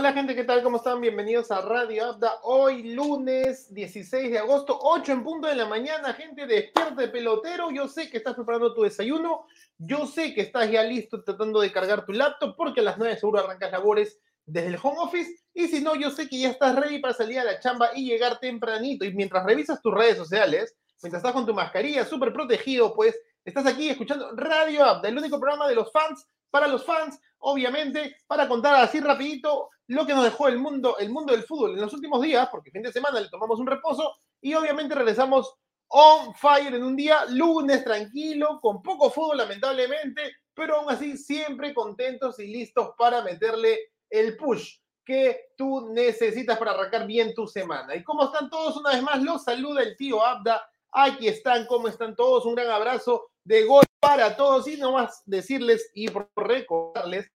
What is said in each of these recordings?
Hola gente, ¿qué tal? ¿Cómo están? Bienvenidos a Radio Abda. Hoy lunes 16 de agosto, 8 en punto de la mañana. Gente, despierte pelotero. Yo sé que estás preparando tu desayuno. Yo sé que estás ya listo tratando de cargar tu laptop porque a las 9 seguro arrancas labores desde el home office. Y si no, yo sé que ya estás ready para salir a la chamba y llegar tempranito. Y mientras revisas tus redes sociales, mientras estás con tu mascarilla súper protegido, pues estás aquí escuchando Radio Abda, el único programa de los fans para los fans, obviamente, para contar así rapidito lo que nos dejó el mundo, el mundo del fútbol en los últimos días, porque fin de semana le tomamos un reposo y obviamente regresamos on fire en un día, lunes tranquilo, con poco fútbol lamentablemente, pero aún así siempre contentos y listos para meterle el push que tú necesitas para arrancar bien tu semana. ¿Y cómo están todos? Una vez más, los saluda el tío Abda. Aquí están, ¿cómo están todos? Un gran abrazo de gol para todos y nomás decirles y recordarles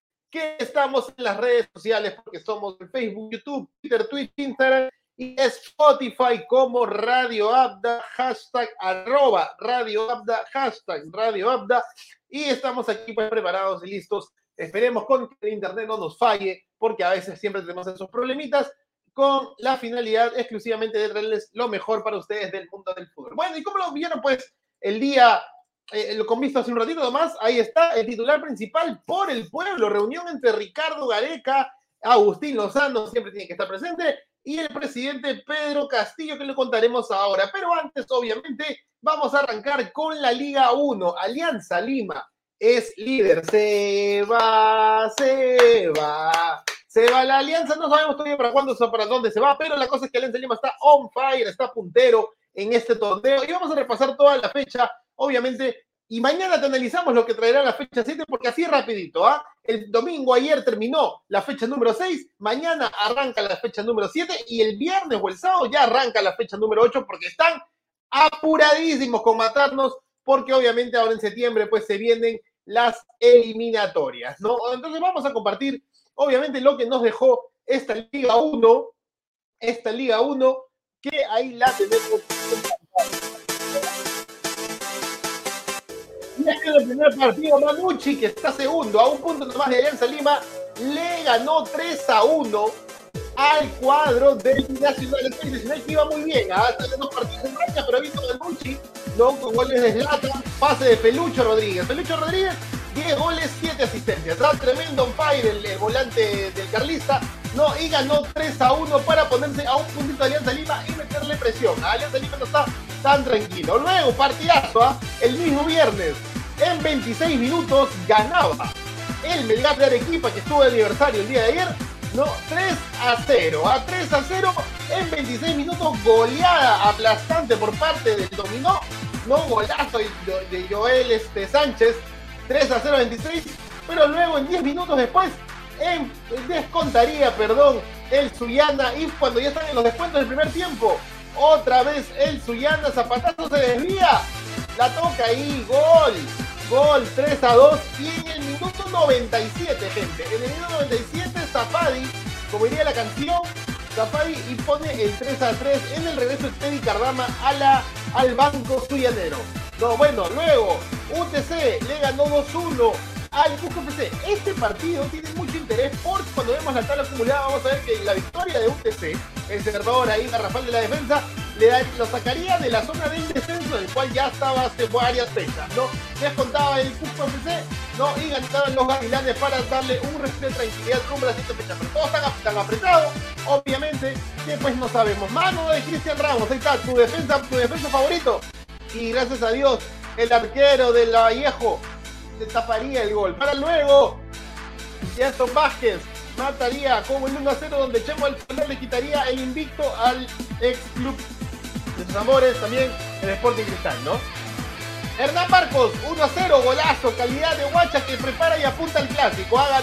estamos en las redes sociales porque somos Facebook, YouTube, Twitter, Twitch, Instagram y Spotify como Radio Abda, hashtag arroba Radio Abda, hashtag Radio Abda y estamos aquí pues preparados y listos. Esperemos con que el internet no nos falle porque a veces siempre tenemos esos problemitas con la finalidad exclusivamente de traerles lo mejor para ustedes del mundo del fútbol. Bueno, ¿y cómo lo vieron pues el día eh, lo visto hace un ratito nomás, ahí está el titular principal por el pueblo, reunión entre Ricardo Gareca, Agustín Lozano, siempre tiene que estar presente, y el presidente Pedro Castillo, que lo contaremos ahora. Pero antes, obviamente, vamos a arrancar con la Liga 1. Alianza Lima es líder. Se va, se va. Se va la Alianza, no sabemos todavía para cuándo, para dónde se va, pero la cosa es que Alianza Lima está on fire, está puntero en este torneo. Y vamos a repasar toda la fecha obviamente, y mañana te analizamos lo que traerá la fecha 7, porque así rapidito, ¿ah? El domingo ayer terminó la fecha número 6, mañana arranca la fecha número 7 y el viernes o el sábado ya arranca la fecha número 8 porque están apuradísimos con matarnos, porque obviamente ahora en septiembre pues se vienen las eliminatorias, ¿no? Entonces vamos a compartir, obviamente, lo que nos dejó esta Liga 1, esta Liga 1, que ahí la tenemos en el primer partido, Manucci, que está segundo, a un punto nomás de Alianza Lima, le ganó 3 a 1 al cuadro del Nacional. El Nacional que iba muy bien, ¿ah? hasta dos partidos en marcha, pero ha visto Manucci, ¿no? con goles de Zlatan, pase de Pelucho Rodríguez. Pelucho Rodríguez, 10 goles, 7 asistencias. Está tremendo on fire el, volante del Carlista, ¿no? y ganó 3 a 1 para ponerse a un puntito de Alianza Lima y meterle presión. A Alianza Lima no está tan tranquilo. Luego, partidazo, ¿ah? el mismo viernes en 26 minutos ganaba el Melgar de Arequipa que estuvo de aniversario el día de ayer, ¿no? 3 a 0. A 3 a 0 en 26 minutos, goleada aplastante por parte del Dominó, ¿no? Golazo de Joel este, Sánchez, 3 a 0 26, pero luego en 10 minutos después en, descontaría, perdón, el Suyana y cuando ya están en los descuentos del primer tiempo, otra vez el Suyana, zapatazo se desvía, la toca ahí, gol. Gol 3 a 2 y en el minuto 97, gente. En el minuto 97, Zapadi, como diría la canción, Zapadi y pone el 3 a 3 en el regreso de Teddy Cardama a la, al banco suyanero. No, bueno, luego UTC le ganó 2-1 al Cusco FC. Este partido tiene mucho interés porque cuando vemos la tabla acumulada vamos a ver que la victoria de UTC, el cerrador ahí, garrafal de la defensa, le lo sacaría de la zona del descenso, del cual ya estaba hace varias fechas, ¿no? Ya contaba el Cusco FC, ¿no? Y ganaban los gavilanes para darle un respeto de tranquilidad rumbo a fechas. Pero todos están, apretados, obviamente, que pues no sabemos. Mano de Cristian Ramos, ahí está, tu defensa, tu defensa favorito. Y gracias a Dios, el arquero del Vallejo le taparía el gol. Para luego, Jason Vázquez mataría como el 1 a 0 donde Chemo el le quitaría el invicto al ex club de sus amores, también el Sporting Cristal, ¿no? Hernán Marcos, 1 a 0, golazo, calidad de guacha que prepara y apunta al clásico. Ha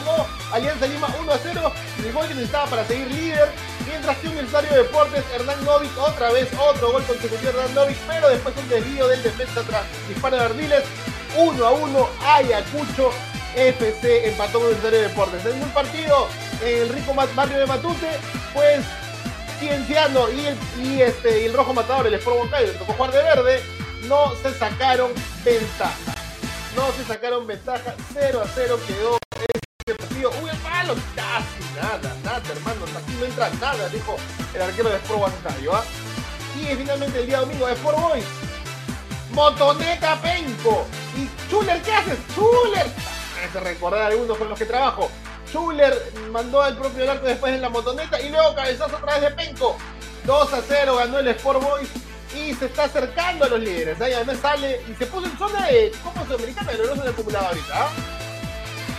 Alianza Lima 1 a 0, el gol que necesitaba para seguir líder. Mientras que Universitario de Deportes, Hernán Novik, otra vez otro gol consecutivo Hernán Novik, pero después un desvío del defensa tras disparo de Ardiles. 1 a 1, Ayacucho FC empató con Universitario de Deportes. En un partido en el rico barrio de Matute, pues Cienciano el, este, y el Rojo Matador, el Sport Moncayo, el tocó jugar de verde, no se sacaron ventaja. No se sacaron ventaja, 0 a 0 quedó este partido Castillo, un palo, casi nada, nada, hermano, aquí no entra nada, dijo el arquero de Sport Huancayo. ¿ah? Y finalmente el día domingo, Sport Boys, Motoneta Penco. ¿Y Chuler qué haces? ¡Chuler! Recordar algunos con los que trabajo. Schuller mandó al propio arco después en la motoneta y luego cabezazo otra vez de Penco. 2 a 0 ganó el Sport Boys y se está acercando a los líderes. Ahí además sale y se puso en zona de Copa Sudamericana, pero no se le acumulado ahorita. ¿ah?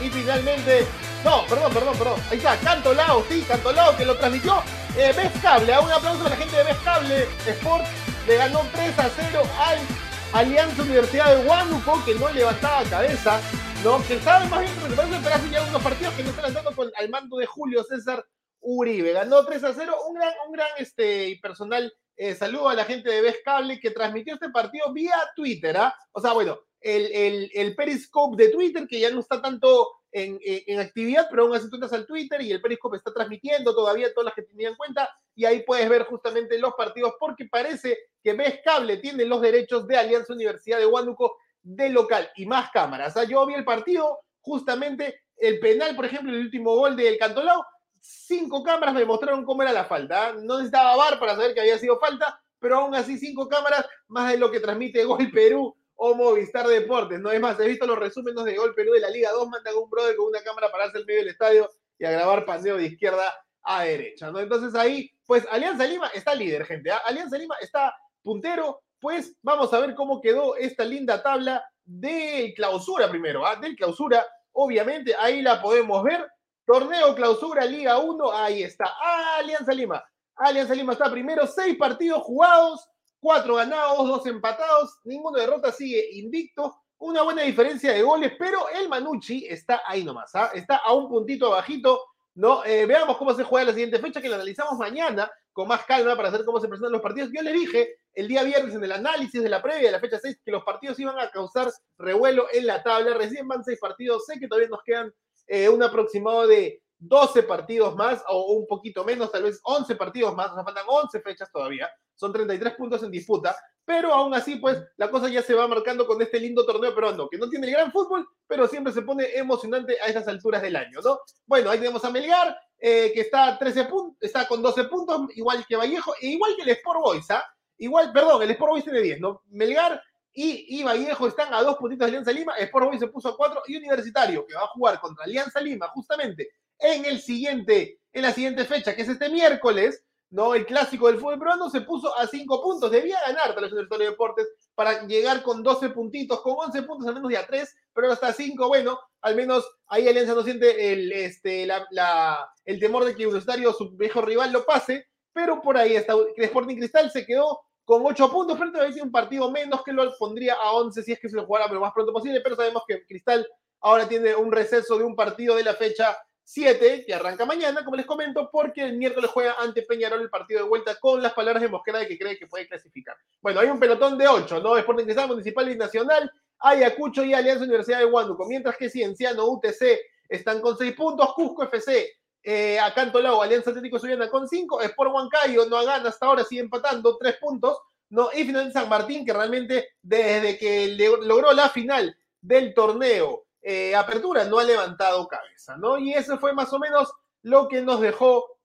Y finalmente, no, perdón, perdón, perdón. Ahí está, Cantolao, sí, Cantolao que lo transmitió. Eh, Cable, un aplauso a la gente de Best Cable Sport. Le ganó 3 a 0 al Alianza Universidad de Huánuco, que no levantaba cabeza. No, que sabe más bien que pero hace ya unos partidos que no están andando con, al mando de Julio César Uribe. Ganó 3 a 0, un gran, un gran este, personal eh, saludo a la gente de Best Cable que transmitió este partido vía Twitter. ¿ah? O sea, bueno, el, el, el, Periscope de Twitter, que ya no está tanto en, en, actividad, pero aún así tú al Twitter y el Periscope está transmitiendo todavía todas las que tenían cuenta y ahí puedes ver justamente los partidos porque parece que Best Cable tiene los derechos de Alianza Universidad de Huánuco de local y más cámaras. Yo vi el partido, justamente el penal, por ejemplo, el último gol del Cantolao, cinco cámaras me mostraron cómo era la falta. ¿ah? No necesitaba VAR para saber que había sido falta, pero aún así cinco cámaras, más de lo que transmite Gol Perú o Movistar Deportes. No es más, he visto los resúmenes de Gol Perú de la Liga 2, mandan un brother con una cámara para hacer el medio del estadio y a grabar paseo de izquierda a derecha. Entonces ahí, pues Alianza Lima está líder, gente. ¿ah? Alianza Lima está puntero, pues vamos a ver cómo quedó esta linda tabla de clausura primero, ¿ah? del clausura. Obviamente ahí la podemos ver Torneo Clausura Liga 1, ahí está. Alianza Lima. Alianza Lima está primero, seis partidos jugados, cuatro ganados, dos empatados, ninguna derrota, sigue invicto. Una buena diferencia de goles, pero el Manucci está ahí nomás, ¿ah? está a un puntito abajito. ¿No? Eh, veamos cómo se juega la siguiente fecha, que la analizamos mañana con más calma para saber cómo se presentan los partidos. Yo les dije el día viernes en el análisis de la previa de la fecha 6 que los partidos iban a causar revuelo en la tabla. Recién van seis partidos, sé que todavía nos quedan eh, un aproximado de 12 partidos más o un poquito menos, tal vez 11 partidos más, nos faltan 11 fechas todavía, son 33 puntos en disputa, pero aún así, pues la cosa ya se va marcando con este lindo torneo peruano, que no tiene el gran fútbol, pero siempre se pone emocionante a estas alturas del año, ¿no? Bueno, ahí tenemos a Melgar, eh, que está, 13 puntos, está con 12 puntos, igual que Vallejo, e igual que el Sport Boys, ¿ah? Igual, perdón, el Sport Boys tiene 10, ¿no? Melgar y, Vallejo están a dos puntitos de Alianza Lima, Sport Boys se puso a cuatro y Universitario, que va a jugar contra Alianza Lima justamente en el siguiente, en la siguiente fecha, que es este miércoles, ¿no? El clásico del fútbol peruano se puso a cinco puntos. Debía ganar para el Universitario de Deportes para llegar con 12 puntitos, con 11 puntos al menos de a 3, pero hasta 5, bueno, al menos ahí Alianza no siente el, este, la, el temor de que Universitario, su viejo rival, lo pase, pero por ahí está. Sporting Cristal se quedó con 8 puntos frente a un partido menos que lo pondría a 11 si es que se lo jugara lo más pronto posible, pero sabemos que Cristal ahora tiene un receso de un partido de la fecha 7 que arranca mañana, como les comento, porque el miércoles juega ante Peñarol el partido de vuelta con las palabras de Mosquera de que cree que puede clasificar. Bueno, hay un pelotón de 8, ¿no? Sporting Cristal, Municipal y Nacional, Ayacucho y Alianza Universidad de Huánuco, mientras que Cienciano, UTC están con 6 puntos, Cusco FC eh, a Cantolao, Alianza Atlético Suyana con 5, Sport Huancayo no gana hasta ahora, sigue empatando 3 puntos, ¿no? y finalmente San Martín, que realmente desde que logró la final del torneo eh, Apertura no ha levantado cabeza, ¿no? Y eso fue más o menos lo que nos dejó,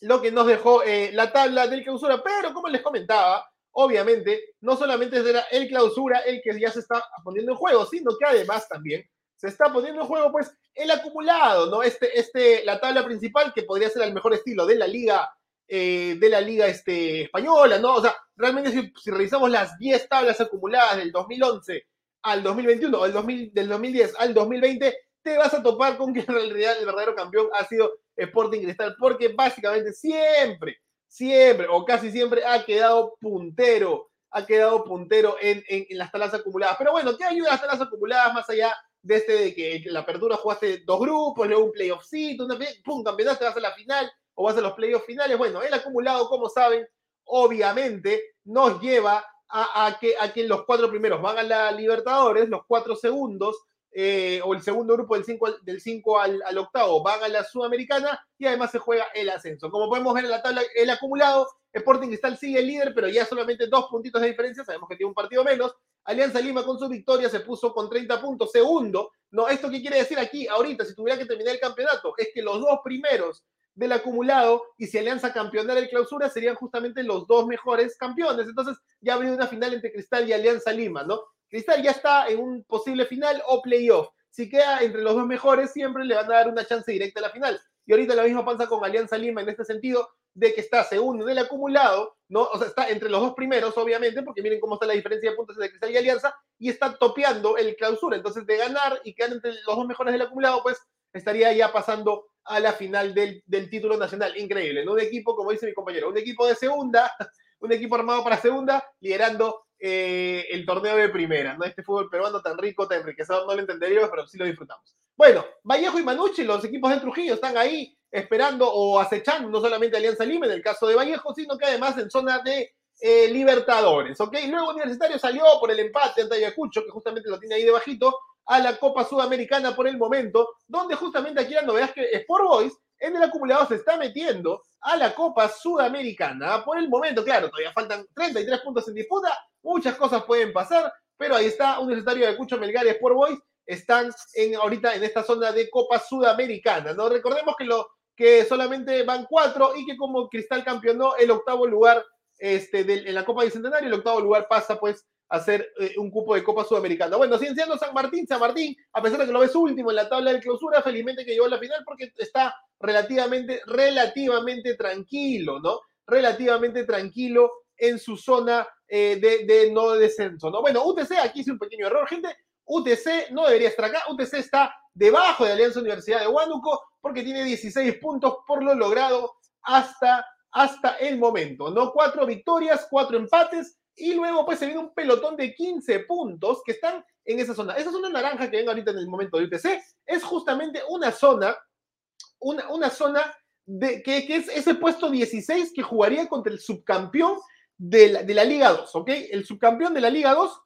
lo que nos dejó eh, la tabla del clausura, pero como les comentaba, obviamente, no solamente será el clausura el que ya se está poniendo en juego, sino que además también se está poniendo en juego pues el acumulado, ¿no? Este, este, la tabla principal que podría ser el mejor estilo de la liga, eh, de la liga este, española, ¿no? O sea, realmente si, revisamos las 10 tablas acumuladas del 2011 al 2021 o del 2010 al 2020, te vas a topar con que en realidad el verdadero campeón ha sido Sporting Cristal, porque básicamente siempre, siempre o casi siempre ha quedado puntero, ha quedado puntero en, en, en las tablas acumuladas. Pero bueno, ¿qué ayuda las tablas acumuladas más allá de este de que la apertura jugaste dos grupos, luego un playoffcito, una, pum, campeonato, vas a la final o vas a los playoffs finales. Bueno, el acumulado, como saben, obviamente nos lleva a, que, a que los cuatro primeros van a la Libertadores, los cuatro segundos, eh, o el segundo grupo del 5 del cinco al, al, octavo van a la Sudamericana y además se juega el ascenso. Como podemos ver en la tabla, el acumulado, Sporting Cristal sigue el líder, pero ya solamente dos puntitos de diferencia, sabemos que tiene un partido menos. Alianza Lima con su victoria se puso con 30 puntos. Segundo, no, ¿esto qué quiere decir aquí ahorita? Si tuviera que terminar el campeonato, es que los dos primeros del acumulado y si Alianza campeonara el clausura serían justamente los dos mejores campeones. Entonces ya habría una final entre Cristal y Alianza Lima, ¿no? Cristal ya está en un posible final o playoff. Si queda entre los dos mejores, siempre le van a dar una chance directa a la final. Y ahorita lo mismo pasa con Alianza Lima en este sentido, de que está segundo en el acumulado, ¿no? O sea, está entre los dos primeros, obviamente, porque miren cómo está la diferencia de puntos entre Cristal y Alianza, y está topeando el clausura. Entonces, de ganar y quedar entre los dos mejores del acumulado, pues estaría ya pasando a la final del, del título nacional. Increíble, ¿no? Un equipo, como dice mi compañero, un equipo de segunda, un equipo armado para segunda, liderando eh, el torneo de primera, ¿no? Este fútbol peruano tan rico, tan enriquecedor, no lo entenderíamos, pero sí lo disfrutamos. Bueno, Vallejo y Manucci, los equipos de Trujillo, están ahí esperando o acechando no solamente Alianza Lima en el caso de Vallejo, sino que además en zona de eh, Libertadores, ¿ok? Luego Universitario salió por el empate ante Ayacucho, que justamente lo tiene ahí debajito, a la Copa Sudamericana por el momento, donde justamente aquí la novedad es que Sport Boys en el acumulado se está metiendo a la Copa Sudamericana. Por el momento, claro, todavía faltan 33 puntos en disputa, muchas cosas pueden pasar, pero ahí está Universitario de Ayacucho, Melgar y Sport Boys están ahorita en esta zona de Copa Sudamericana, ¿no? Recordemos que lo que solamente van cuatro y que como Cristal campeonó el octavo lugar este, en la Copa Bicentenario, el octavo lugar pasa pues a ser eh, un cupo de Copa Sudamericana. Bueno, siguen San Martín, San Martín, a pesar de que lo ves último en la tabla de clausura, felizmente que llegó a la final porque está relativamente, relativamente tranquilo, ¿no? Relativamente tranquilo en su zona eh, de, de, no descenso, ¿no? Bueno, UTC, aquí hice un pequeño error, gente. UTC no debería estar acá. UTC está debajo de Alianza Universidad de Huánuco porque tiene 16 puntos por lo logrado hasta, hasta el momento, ¿no? Cuatro victorias, cuatro empates y luego pues se viene un pelotón de 15 puntos que están en esa zona. Esa zona naranja que ven ahorita en el momento de UTC es justamente una zona, una, una zona de, que, que, es ese puesto 16 que jugaría contra el subcampeón de la, de la Liga 2, ¿ok? El subcampeón de la Liga 2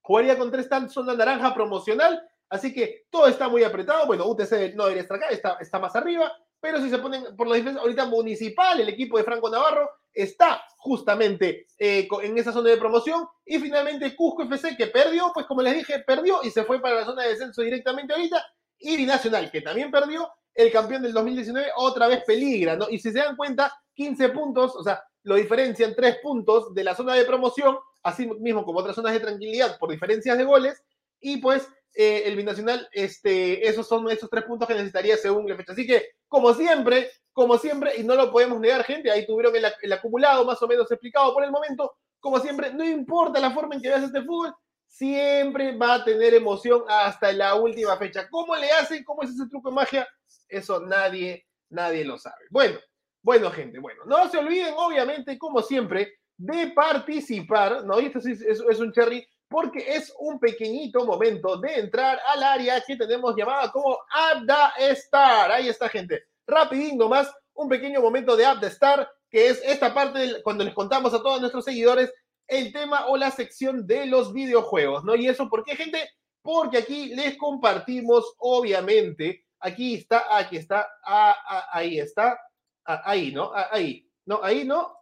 jugaría contra esta zona naranja promocional, así que todo está muy apretado. Bueno, UTC no debería estar acá, está, está más arriba, pero si se ponen por la diferencia, ahorita Municipal, el equipo de Franco Navarro, está justamente eh, en esa zona de promoción. Y finalmente Cusco FC, que perdió, pues como les dije, perdió y se fue para la zona de descenso directamente ahorita. Y Binacional, que también perdió, el campeón del 2019, otra vez peligra, ¿no? Y si se dan cuenta, 15 puntos, o sea, lo diferencian 3 puntos de la zona de promoción, así mismo como otras zonas de tranquilidad por diferencias de goles. Y pues eh, el binacional, este, esos son esos tres puntos que necesitaría según la fecha. Así que, como siempre, como siempre, y no lo podemos negar, gente, ahí tuvieron el, el, acumulado más o menos explicado por el momento. Como siempre, no importa la forma en que veas este fútbol, siempre va a tener emoción hasta la última fecha. ¿Cómo le hacen? ¿Cómo es ese truco de magia? Eso nadie, nadie lo sabe. Bueno, bueno, gente, bueno, no se olviden, obviamente, como siempre, de participar, ¿no? Y esto sí es, es un cherry porque es un pequeñito momento de entrar al área que tenemos llamada como Abda Star. Ahí está, gente. Rapidín nomás, un pequeño momento de Abda Star, que es esta parte cuando les contamos a todos nuestros seguidores el tema o la sección de los videojuegos, ¿no? Y eso, ¿por qué, gente? Porque aquí les compartimos, obviamente, aquí está, aquí está, ah, ah, ahí está, ah, ahí, ¿no? ahí, ¿no? Ahí, ¿no?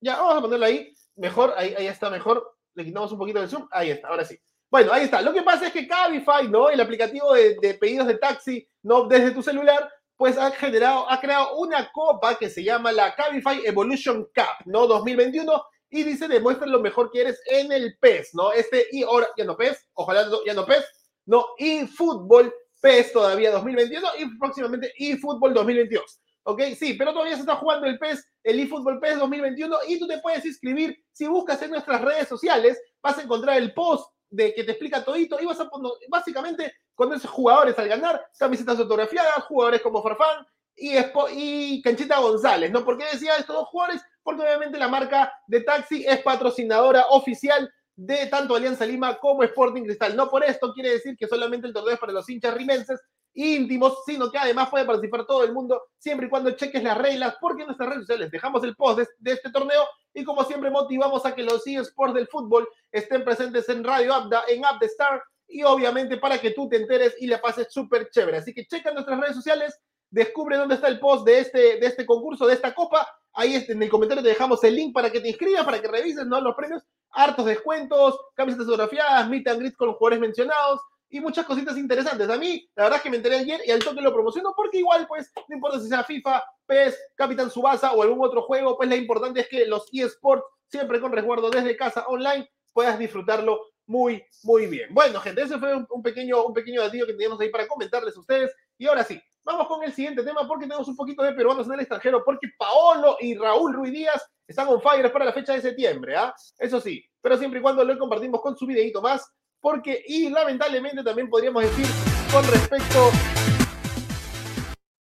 Ya, vamos a ponerlo ahí, mejor, ahí, ahí está mejor, le quitamos un poquito del zoom, ahí está, ahora sí. Bueno, ahí está. Lo que pasa es que Cabify, ¿no? El aplicativo de, de, pedidos de taxi, ¿no? Desde tu celular, pues ha generado, ha creado una copa que se llama la Cabify Evolution Cup, ¿no? 2021 y dice demuestra lo mejor que eres en el PES, ¿no? Este y ahora ya no PES, ojalá ya no PES, no, y fútbol PES todavía 2021 y próximamente y fútbol 2022. ¿Ok? Sí, pero todavía se está jugando el PES, el eFootball PES 2021 y tú te puedes inscribir. Si buscas en nuestras redes sociales, vas a encontrar el post de que te explica todito y vas a poner, básicamente, con esos jugadores al ganar, camisetas autografiadas, jugadores como Farfán y, y Canchita González, ¿no? ¿Por qué decía estos dos jugadores? Porque obviamente la marca de taxi es patrocinadora oficial de tanto Alianza Lima como Sporting Cristal. No por esto quiere decir que solamente el torneo es para los hinchas rimenses, íntimos, sino que además puede participar todo el mundo siempre y cuando cheques las reglas, porque en nuestras redes sociales dejamos el post de, de este torneo y como siempre motivamos a que los eSports del fútbol estén presentes en Radio Abda, en App Star y obviamente para que tú te enteres y le pases súper chévere. Así que checa nuestras redes sociales, descubre dónde está el post de este, de este concurso, de esta copa. Ahí en el comentario te dejamos el link para que te inscribas, para que revises ¿no? los premios. Hartos descuentos, camisetas fotografiadas, meet and greet con los jugadores mencionados y muchas cositas interesantes. A mí, la verdad es que me enteré ayer y al toque lo promociono porque igual, pues, no importa si sea FIFA, PES, Capitán Subasa o algún otro juego, pues lo importante es que los eSports, siempre con resguardo desde casa online, puedas disfrutarlo muy, muy bien. Bueno, gente, ese fue un, pequeño, un pequeño que teníamos ahí para comentarles a ustedes. Y ahora sí, vamos con el siguiente tema porque tenemos un poquito de peruanos en el extranjero, porque Paolo y Raúl Ruiz Díaz están on fire para la fecha de septiembre, ¿ah? Eso sí, pero siempre y cuando lo compartimos con su videito más, porque, y lamentablemente también podríamos decir con respecto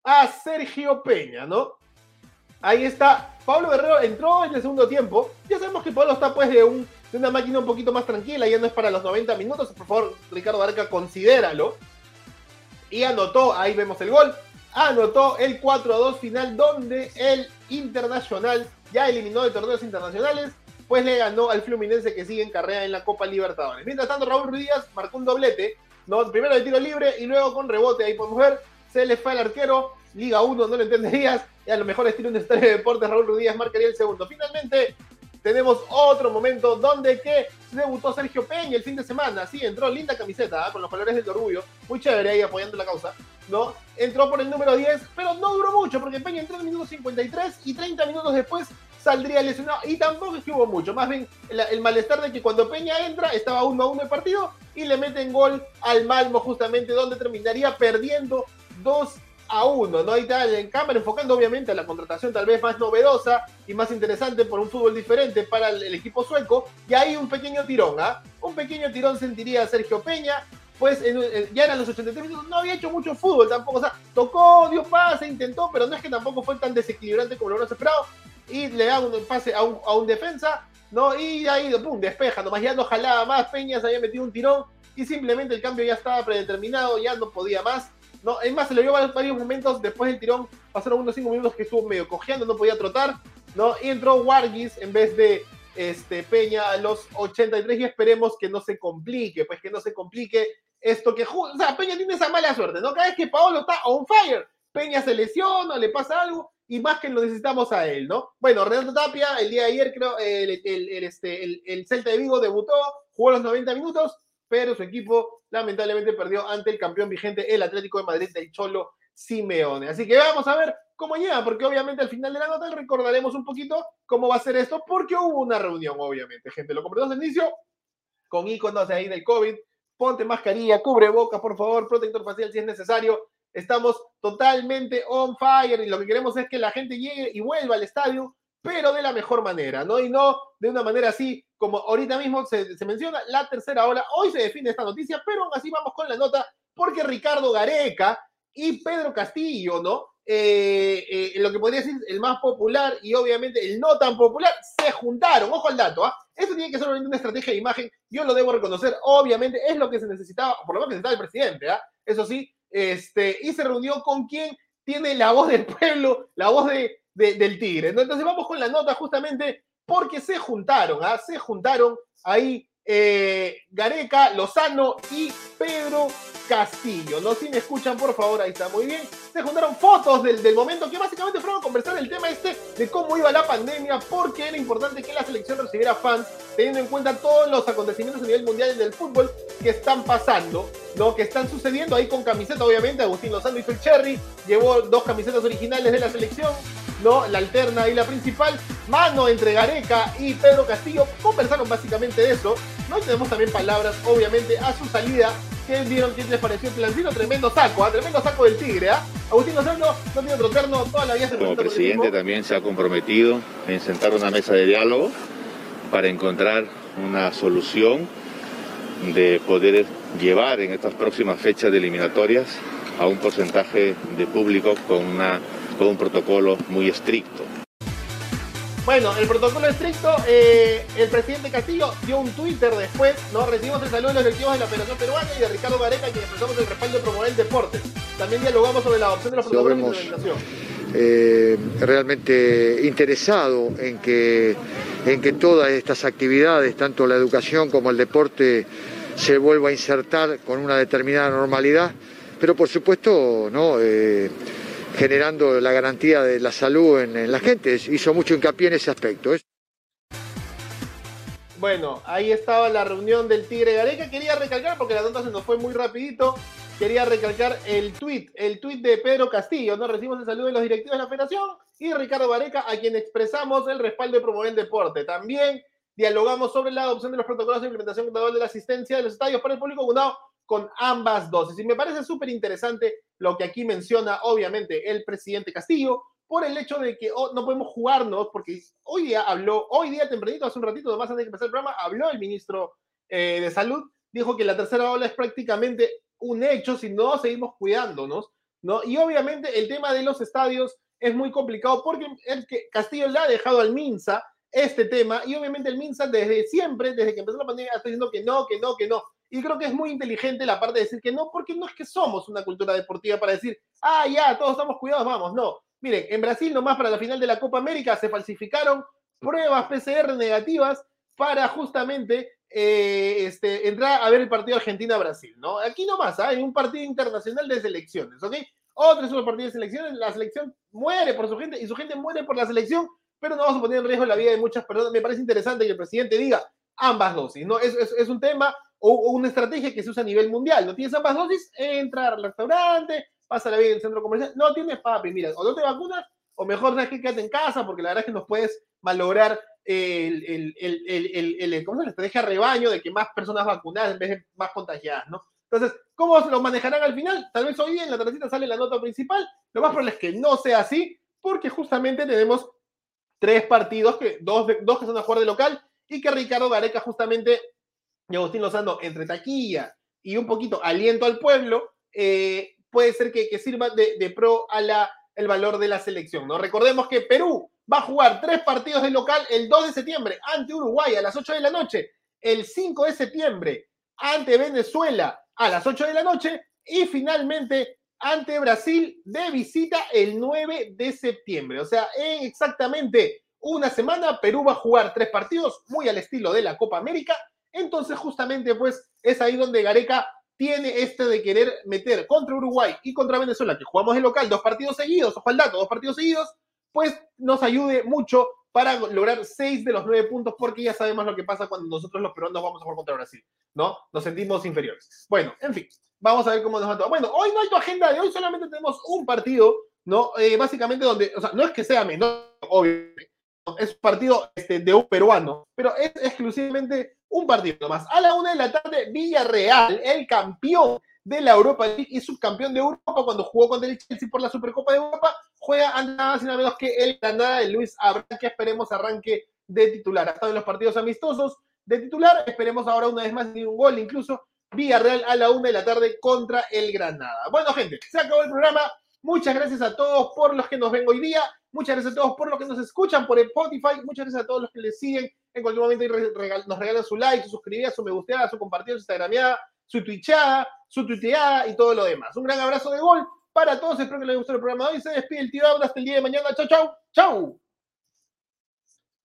a Sergio Peña, ¿no? Ahí está, Pablo Guerrero entró en el segundo tiempo, ya sabemos que Pablo está pues de un de una máquina un poquito más tranquila, ya no es para los 90 minutos, por favor, Ricardo Barca, considéralo. Y anotó, ahí vemos el gol, anotó el 4-2 final donde el Internacional ya eliminó de torneos internacionales, pues le ganó al Fluminense que sigue en carrera en la Copa Libertadores. Mientras tanto, Raúl Ruiz marcó un doblete, ¿no? primero de tiro libre y luego con rebote, ahí podemos ver, se le fue al arquero, Liga 1, no lo entenderías, y a lo mejor estilo estadio de deportes, Raúl Ruiz marcaría el segundo. Finalmente, tenemos otro momento donde que debutó Sergio Peña el fin de semana. Sí, entró linda camiseta ¿ah? con los colores del orgullo. Muy chévere ahí apoyando la causa. ¿no? Entró por el número 10, pero no duró mucho porque Peña entró en el minuto 53 y 30 minutos después saldría lesionado. Y tampoco es que hubo mucho. Más bien el, malestar de que cuando Peña entra estaba 1 a 1 el partido y le meten gol al Malmo justamente donde terminaría perdiendo 2 a uno, ¿no? Ahí está en cámara enfocando obviamente a la contratación tal vez más novedosa y más interesante por un fútbol diferente para el, equipo sueco. Y ahí un pequeño tirón, ¿ah? Un pequeño tirón sentiría Sergio Peña, pues ya eran los 83 minutos, no había hecho mucho fútbol tampoco, o sea, tocó, dio pase, intentó, pero no es que tampoco fue tan desequilibrante como lo hubiéramos esperado. Y le da un pase a un, a un defensa, ¿no? Y ahí, pum, despeja, nomás ya no jalaba más, Peña se había metido un tirón y simplemente el cambio ya estaba predeterminado, ya no podía más no, es más, se le vio varios momentos después del tirón, pasaron unos 5 minutos que estuvo medio cojeando, no podía trotar, ¿no? Y entró Wargis en vez de este, Peña a los 83 y esperemos que no se complique, pues que no se complique esto que... O sea, Peña tiene esa mala suerte, ¿no? Cada vez que Paolo está on fire, Peña se lesiona, le pasa algo y más que lo necesitamos a él, ¿no? Bueno, Renato Tapia, el día de ayer creo, el, el, este, el Celta de Vigo debutó, jugó los 90 minutos, pero su equipo lamentablemente perdió ante el campeón vigente, el Atlético de Madrid del Cholo Simeone. Así que vamos a ver cómo llega, porque obviamente al final de la nota recordaremos un poquito cómo va a ser esto, porque hubo una reunión, obviamente, gente. Lo compramos al inicio con iconos ahí del COVID. Ponte mascarilla, cubre boca, por favor, protector facial si es necesario. Estamos totalmente on fire y lo que queremos es que la gente llegue y vuelva al estadio pero de la mejor manera, ¿no? Y no de una manera así como ahorita mismo se, menciona la tercera ola. Hoy se define esta noticia, pero aún así vamos con la nota porque Ricardo Gareca y Pedro Castillo, ¿no? Eh, eh, lo que podría decir el más popular y obviamente el no tan popular, se juntaron. Ojo al dato, ¿ah? Eso tiene que ser una estrategia de imagen, yo lo debo reconocer, obviamente es lo que se necesitaba, por lo menos necesitaba el presidente, ¿ah? Eso sí, este, y se reunió con quien tiene la voz del pueblo, la voz de, del Tigre. Entonces vamos con la nota justamente porque se juntaron, ¿ah? se juntaron ahí eh, Gareca, Lozano y Pedro Castillo. No si me escuchan, por favor, ahí está muy bien. Se juntaron fotos del, del momento que básicamente fueron a conversar el tema este de cómo iba la pandemia, porque era importante que la selección recibiera fans, teniendo en cuenta todos los acontecimientos a nivel mundial del fútbol que están pasando, lo que están sucediendo ahí con camiseta, obviamente. Agustín Lozano hizo el cherry, llevó dos camisetas originales de la selección ¿no? La alterna y la principal, mano entre Gareca y Pedro Castillo, conversaron básicamente de eso, ¿no? tenemos también palabras, obviamente, a su salida, que vieron qué les pareció el plancito, tremendo saco, ¿ah? tremendo saco del Tigre, ¿ah? Agustín Lozano no tiene otro terno, toda la vida se Como presidente también se ha comprometido en sentar una mesa de diálogo para encontrar una solución de poder llevar en estas próximas fechas de eliminatorias a un porcentaje de público con una con un protocolo muy estricto. Bueno, el protocolo estricto, eh, el presidente Castillo dio un Twitter después, ¿no? Recibimos el saludo de los directivos de la Federación Peruana y de Ricardo Gareca, quien expresamos el respaldo de promover el deporte. También dialogamos sobre la adopción de los protocolos de implementación. Eh, realmente interesado en que, en que todas estas actividades, tanto la educación como el deporte, se vuelva a insertar con una determinada normalidad, pero por supuesto, ¿no? Eh, generando la garantía de la salud en, la gente. Hizo mucho hincapié en ese aspecto. Bueno, ahí estaba la reunión del Tigre Gareca. Quería recalcar, porque la nota se nos fue muy rapidito, quería recalcar el tweet, el tweet de Pedro Castillo, ¿no? Recibimos el saludo de los directivos de la federación y Ricardo Gareca, a quien expresamos el respaldo de promover el deporte. También dialogamos sobre la adopción de los protocolos de implementación de la asistencia de los estadios para el público con ambas dosis. Y me parece súper interesante lo que aquí menciona, obviamente, el presidente Castillo, por el hecho de que oh, no podemos jugarnos, porque hoy día habló, hoy día tempranito, hace un ratito, nomás antes de empezar el programa, habló el ministro eh, de Salud, dijo que la tercera ola es prácticamente un hecho si no seguimos cuidándonos, ¿no? Y obviamente el tema de los estadios es muy complicado porque el que Castillo le ha dejado al Minsa este tema y obviamente el Minsa desde siempre, desde que empezó la pandemia, está diciendo que no, que no, que no. Y creo que es muy inteligente la parte de decir que no, porque no es que somos una cultura deportiva para decir, ah, ya, todos estamos cuidados, vamos. No. Miren, en Brasil nomás para la final de la Copa América se falsificaron pruebas PCR negativas para justamente eh, este, entrar a ver el partido Argentina-Brasil, ¿no? Aquí nomás, ¿ah? hay un partido internacional de selecciones, ¿ok? Otro es un partido de selecciones, la selección muere por su gente y su gente muere por la selección, pero no vamos a poner en riesgo la vida de muchas personas. Me parece interesante que el presidente diga ambas dosis, ¿no? Es, es un tema o, una estrategia que se usa a nivel mundial. No tienes ambas dosis, entra al restaurante, pasa la vida en el centro comercial. No tienes papi, mira, o no te vacunas, o mejor sabes que quédate en casa, porque la verdad es que nos puedes malograr el, el, el, el ¿cómo se la estrategia rebaño de que más personas vacunadas en vez de más contagiadas, ¿no? Entonces, ¿cómo lo manejarán al final? Tal vez hoy en la tardecita sale la nota principal. Lo más probable es que no sea así, porque justamente tenemos tres partidos, que, dos, dos que son a jugar de local, y que Ricardo Gareca justamente y Agustín Lozano entre taquilla y un poquito aliento al pueblo, eh, puede ser que, sirva de, pro a la, el valor de la selección. ¿no? Recordemos que Perú va a jugar tres partidos de local el 2 de septiembre ante Uruguay a las 8 de la noche, el 5 de septiembre ante Venezuela a las 8 de la noche y finalmente ante Brasil de visita el 9 de septiembre. O sea, en exactamente una semana Perú va a jugar tres partidos muy al estilo de la Copa América entonces, justamente, pues, es ahí donde Gareca tiene este de querer meter contra Uruguay y contra Venezuela, que jugamos de local, dos partidos seguidos, ojo al dato, dos partidos seguidos, pues nos ayude mucho para lograr seis de los nueve puntos, porque ya sabemos lo que pasa cuando nosotros los peruanos vamos a jugar contra Brasil, ¿no? Nos sentimos inferiores. Bueno, en fin, vamos a ver cómo nos va todo. Bueno, hoy no hay tu agenda de hoy, solamente tenemos un partido, ¿no? Eh, básicamente donde, o sea, no es que sea menor, obviamente, es partido este, de un peruano, pero es exclusivamente un partido más. A la una de la tarde, Villarreal, el campeón de la Europa League y subcampeón de Europa cuando jugó contra el Chelsea por la Supercopa de Europa, juega nada y nada menos que el Granada de Luis Abraham, que esperemos arranque de titular. Ha estado en los partidos amistosos de titular, esperemos ahora una vez más ni un gol, incluso Villarreal a la una de la tarde contra el Granada. Bueno, gente, se acabó el programa. Muchas gracias a todos por los que nos ven hoy día. Muchas gracias a todos por los que nos escuchan por Spotify. Muchas gracias a todos los que les siguen en cualquier momento nos regalan su like, su suscribida, su me gusteada, su compartida, su instagrameada, su twitchada, su tuiteada y todo lo demás. Un gran abrazo de gol para todos. Espero que les guste el programa de hoy. Se despide el tío hasta el día de mañana. Chau, chau, chau.